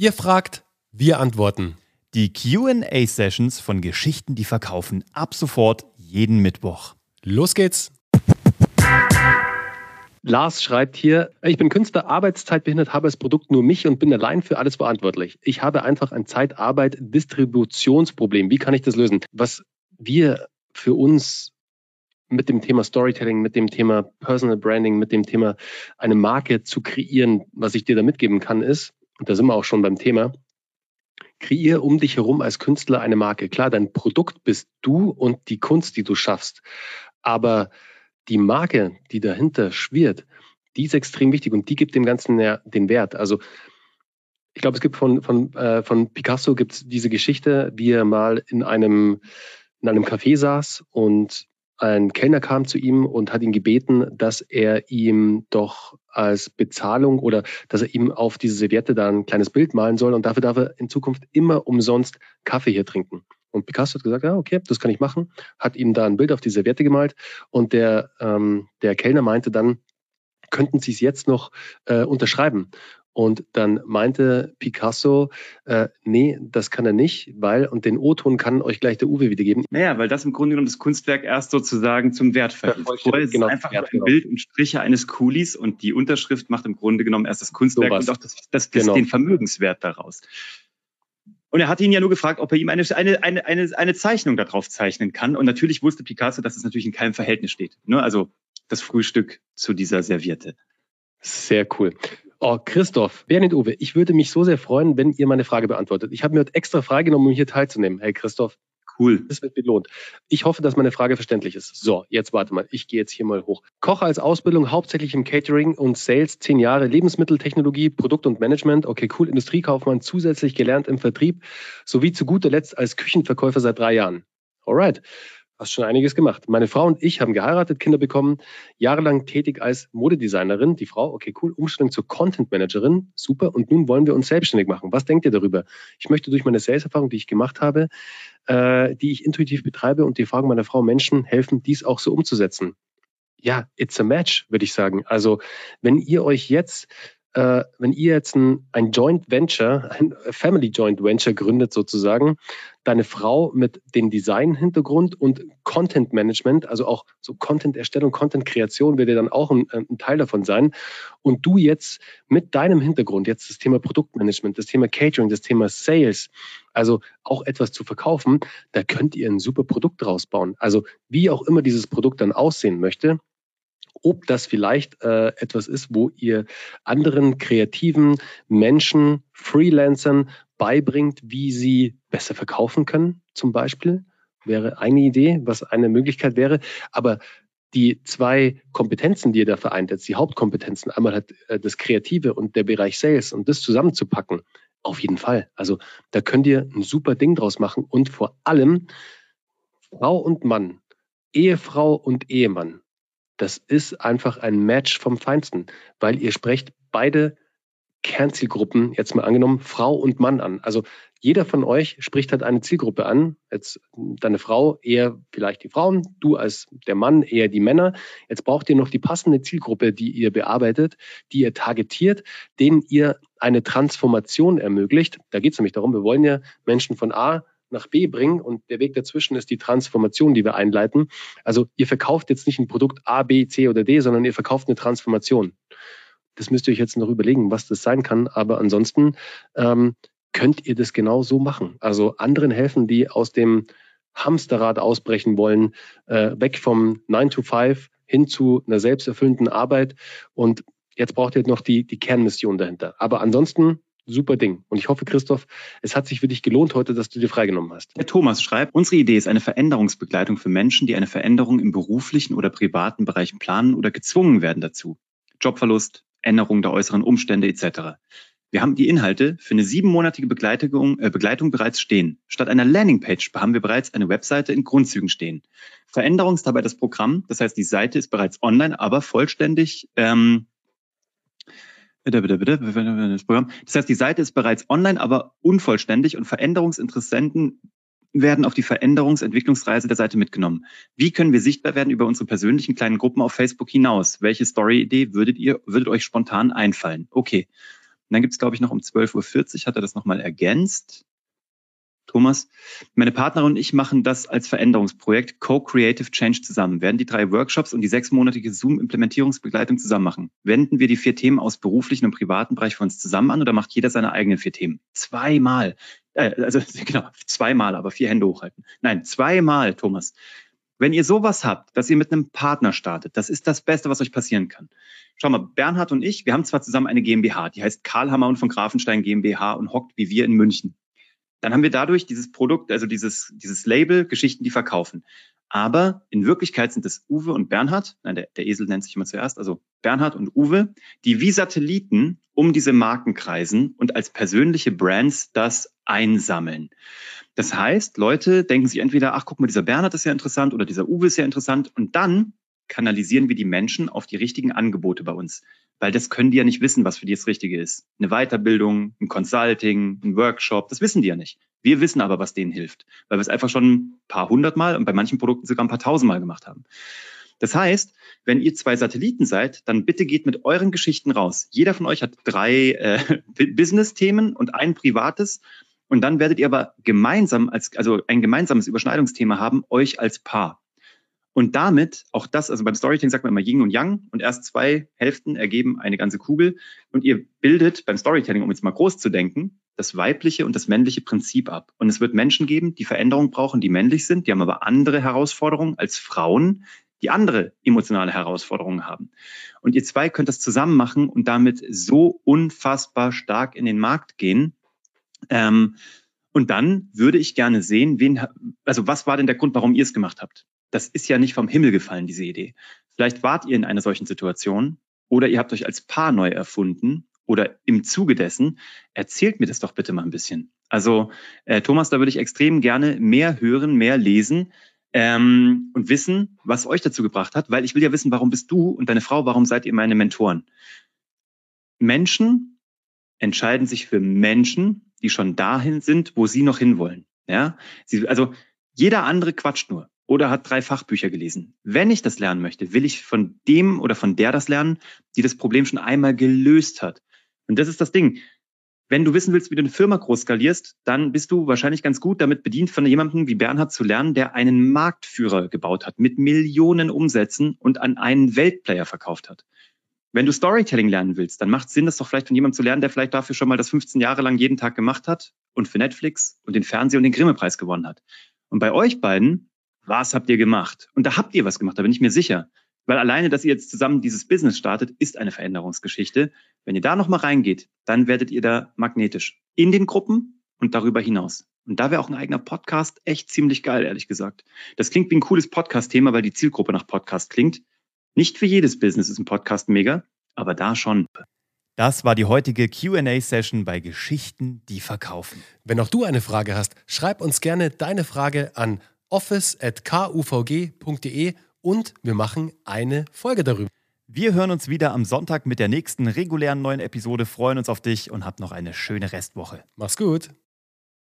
Ihr fragt, wir antworten. Die QA-Sessions von Geschichten, die verkaufen, ab sofort jeden Mittwoch. Los geht's! Lars schreibt hier, ich bin Künstler, arbeitszeitbehindert, habe das Produkt nur mich und bin allein für alles verantwortlich. Ich habe einfach ein Zeitarbeit-Distributionsproblem. Wie kann ich das lösen? Was wir für uns mit dem Thema Storytelling, mit dem Thema Personal Branding, mit dem Thema eine Marke zu kreieren, was ich dir da mitgeben kann, ist, und da sind wir auch schon beim Thema, kreier um dich herum als Künstler eine Marke. Klar, dein Produkt bist du und die Kunst, die du schaffst. Aber die Marke, die dahinter schwirrt, die ist extrem wichtig und die gibt dem Ganzen ja den Wert. Also ich glaube, es gibt von, von, äh, von Picasso gibt es diese Geschichte, wie er mal in einem, in einem Café saß und ein Kellner kam zu ihm und hat ihn gebeten, dass er ihm doch als Bezahlung oder dass er ihm auf diese Serviette da ein kleines Bild malen soll und dafür darf er in Zukunft immer umsonst Kaffee hier trinken. Und Picasso hat gesagt, ja, okay, das kann ich machen, hat ihm da ein Bild auf die Serviette gemalt und der, ähm, der Kellner meinte dann, könnten Sie es jetzt noch äh, unterschreiben? Und dann meinte Picasso, äh, nee, das kann er nicht, weil, und den O-Ton kann euch gleich der Uwe wiedergeben. Naja, weil das im Grunde genommen das Kunstwerk erst sozusagen zum Wert verhilft. Vorher ist genau, einfach Wert, ein genau. Bild und Striche eines Kulis und die Unterschrift macht im Grunde genommen erst das Kunstwerk so und auch das, das, das genau. den Vermögenswert daraus. Und er hatte ihn ja nur gefragt, ob er ihm eine, eine, eine, eine, eine Zeichnung darauf zeichnen kann. Und natürlich wusste Picasso, dass es natürlich in keinem Verhältnis steht. Ne? Also das Frühstück zu dieser Serviette. Sehr cool. Oh, Christoph, Bernhard Uwe, ich würde mich so sehr freuen, wenn ihr meine Frage beantwortet. Ich habe mir heute extra freigenommen, um hier teilzunehmen. Hey Christoph, Cool. Das wird belohnt. Ich hoffe, dass meine Frage verständlich ist. So, jetzt warte mal. Ich gehe jetzt hier mal hoch. Koche als Ausbildung hauptsächlich im Catering und Sales, zehn Jahre Lebensmitteltechnologie, Produkt und Management. Okay, cool. Industriekaufmann, zusätzlich gelernt im Vertrieb, sowie zu guter Letzt als Küchenverkäufer seit drei Jahren. Alright. Hast schon einiges gemacht. Meine Frau und ich haben geheiratet, Kinder bekommen, jahrelang tätig als Modedesignerin. Die Frau, okay, cool, Umstellung zur Content Managerin, super. Und nun wollen wir uns selbstständig machen. Was denkt ihr darüber? Ich möchte durch meine Sales-Erfahrung, die ich gemacht habe, äh, die ich intuitiv betreibe und die Fragen meiner Frau Menschen helfen, dies auch so umzusetzen. Ja, it's a match, würde ich sagen. Also, wenn ihr euch jetzt äh, wenn ihr jetzt ein, ein Joint Venture, ein Family Joint Venture gründet sozusagen, deine Frau mit dem Design-Hintergrund und Content Management, also auch so Content-Erstellung, Content-Kreation wird ja dann auch ein, ein, Teil davon sein. Und du jetzt mit deinem Hintergrund, jetzt das Thema Produktmanagement, das Thema Catering, das Thema Sales, also auch etwas zu verkaufen, da könnt ihr ein super Produkt draus bauen. Also wie auch immer dieses Produkt dann aussehen möchte, ob das vielleicht äh, etwas ist, wo ihr anderen kreativen Menschen, Freelancern beibringt, wie sie besser verkaufen können, zum Beispiel. Wäre eine Idee, was eine Möglichkeit wäre. Aber die zwei Kompetenzen, die ihr da vereint, jetzt die Hauptkompetenzen, einmal halt äh, das Kreative und der Bereich Sales und das zusammenzupacken, auf jeden Fall. Also da könnt ihr ein super Ding draus machen und vor allem Frau und Mann, Ehefrau und Ehemann das ist einfach ein Match vom Feinsten, weil ihr sprecht beide Kernzielgruppen, jetzt mal angenommen, Frau und Mann an. Also jeder von euch spricht halt eine Zielgruppe an. Jetzt deine Frau eher vielleicht die Frauen, du als der Mann eher die Männer. Jetzt braucht ihr noch die passende Zielgruppe, die ihr bearbeitet, die ihr targetiert, denen ihr eine Transformation ermöglicht. Da geht es nämlich darum, wir wollen ja Menschen von A nach B bringen und der Weg dazwischen ist die Transformation, die wir einleiten. Also ihr verkauft jetzt nicht ein Produkt A, B, C oder D, sondern ihr verkauft eine Transformation. Das müsst ihr euch jetzt noch überlegen, was das sein kann. Aber ansonsten ähm, könnt ihr das genau so machen. Also anderen helfen, die aus dem Hamsterrad ausbrechen wollen, äh, weg vom 9 to 5 hin zu einer selbsterfüllenden Arbeit. Und jetzt braucht ihr noch die, die Kernmission dahinter. Aber ansonsten super Ding. Und ich hoffe, Christoph, es hat sich für dich gelohnt heute, dass du dir freigenommen hast. Herr Thomas schreibt, unsere Idee ist eine Veränderungsbegleitung für Menschen, die eine Veränderung im beruflichen oder privaten Bereich planen oder gezwungen werden dazu. Jobverlust, Änderung der äußeren Umstände etc. Wir haben die Inhalte für eine siebenmonatige Begleitung, äh, Begleitung bereits stehen. Statt einer Landingpage haben wir bereits eine Webseite in Grundzügen stehen. Veränderung ist dabei das Programm, das heißt, die Seite ist bereits online, aber vollständig ähm, Das heißt, die Seite ist bereits online, aber unvollständig und Veränderungsinteressenten werden auf die Veränderungsentwicklungsreise der Seite mitgenommen. Wie können wir sichtbar werden über unsere persönlichen kleinen Gruppen auf Facebook hinaus? Welche Story-Idee würdet ihr, würdet euch spontan einfallen? Okay. Und dann gibt es, glaube ich, noch um 12.40 Uhr, hat er das nochmal ergänzt. Thomas. Meine Partnerin und ich machen das als Veränderungsprojekt Co-Creative Change zusammen. Werden die drei Workshops und die sechsmonatige Zoom-Implementierungsbegleitung zusammen machen? Wenden wir die vier Themen aus beruflichen und privaten Bereich für uns zusammen an oder macht jeder seine eigenen vier Themen? Zweimal. Äh, also genau, zweimal, aber vier Hände hochhalten. Nein, zweimal, Thomas. Wenn ihr sowas habt, dass ihr mit einem Partner startet, das ist das Beste, was euch passieren kann. Schau mal, Bernhard und ich, wir haben zwar zusammen eine GmbH, die heißt Karl Hammer und von Grafenstein GmbH und hockt wie wir in München dann haben wir dadurch dieses Produkt, also dieses, dieses Label Geschichten, die verkaufen. Aber in Wirklichkeit sind es Uwe und Bernhard, nein, der, der Esel nennt sich immer zuerst, also Bernhard und Uwe, die wie Satelliten um diese Marken kreisen und als persönliche Brands das einsammeln. Das heißt, Leute denken sich entweder, ach guck mal, dieser Bernhard ist ja interessant oder dieser Uwe ist ja interessant und dann kanalisieren wir die Menschen auf die richtigen Angebote bei uns weil das können die ja nicht wissen, was für die das Richtige ist. Eine Weiterbildung, ein Consulting, ein Workshop, das wissen die ja nicht. Wir wissen aber, was denen hilft, weil wir es einfach schon ein paar hundertmal und bei manchen Produkten sogar ein paar tausendmal gemacht haben. Das heißt, wenn ihr zwei Satelliten seid, dann bitte geht mit euren Geschichten raus. Jeder von euch hat drei äh, Business-Themen und ein privates. Und dann werdet ihr aber gemeinsam als, also ein gemeinsames Überschneidungsthema haben, euch als Paar. Und damit, auch das, also beim Storytelling sagt man immer Yin und Yang und erst zwei Hälften ergeben eine ganze Kugel. Und ihr bildet beim Storytelling, um jetzt mal groß zu denken, das weibliche und das männliche Prinzip ab. Und es wird Menschen geben, die Veränderung brauchen, die männlich sind, die haben aber andere Herausforderungen als Frauen, die andere emotionale Herausforderungen haben. Und ihr zwei könnt das zusammen machen und damit so unfassbar stark in den Markt gehen. Ähm, und dann würde ich gerne sehen, wen, also was war denn der Grund, warum ihr es gemacht habt? Das ist ja nicht vom Himmel gefallen, diese Idee. Vielleicht wart ihr in einer solchen Situation oder ihr habt euch als Paar neu erfunden oder im Zuge dessen. Erzählt mir das doch bitte mal ein bisschen. Also äh, Thomas, da würde ich extrem gerne mehr hören, mehr lesen ähm, und wissen, was euch dazu gebracht hat, weil ich will ja wissen, warum bist du und deine Frau, warum seid ihr meine Mentoren? Menschen entscheiden sich für Menschen, die schon dahin sind, wo sie noch hinwollen. Ja, sie, also jeder andere quatscht nur oder hat drei Fachbücher gelesen. Wenn ich das lernen möchte, will ich von dem oder von der das lernen, die das Problem schon einmal gelöst hat. Und das ist das Ding. Wenn du wissen willst, wie du eine Firma groß skalierst, dann bist du wahrscheinlich ganz gut damit bedient, von jemandem wie Bernhard zu lernen, der einen Marktführer gebaut hat mit Millionen Umsätzen und an einen Weltplayer verkauft hat. Wenn du Storytelling lernen willst, dann macht es Sinn, das doch vielleicht von jemandem zu lernen, der vielleicht dafür schon mal das 15 Jahre lang jeden Tag gemacht hat und für Netflix und den Fernseher und den Grimme-Preis gewonnen hat. Und bei euch beiden was habt ihr gemacht? Und da habt ihr was gemacht, da bin ich mir sicher. Weil alleine, dass ihr jetzt zusammen dieses Business startet, ist eine Veränderungsgeschichte. Wenn ihr da nochmal reingeht, dann werdet ihr da magnetisch. In den Gruppen und darüber hinaus. Und da wäre auch ein eigener Podcast echt ziemlich geil, ehrlich gesagt. Das klingt wie ein cooles Podcast-Thema, weil die Zielgruppe nach Podcast klingt. Nicht für jedes Business ist ein Podcast mega, aber da schon. Das war die heutige QA-Session bei Geschichten, die verkaufen. Wenn auch du eine Frage hast, schreib uns gerne deine Frage an office.kuvg.de und wir machen eine Folge darüber. Wir hören uns wieder am Sonntag mit der nächsten regulären neuen Episode, freuen uns auf dich und habt noch eine schöne Restwoche. Mach's gut.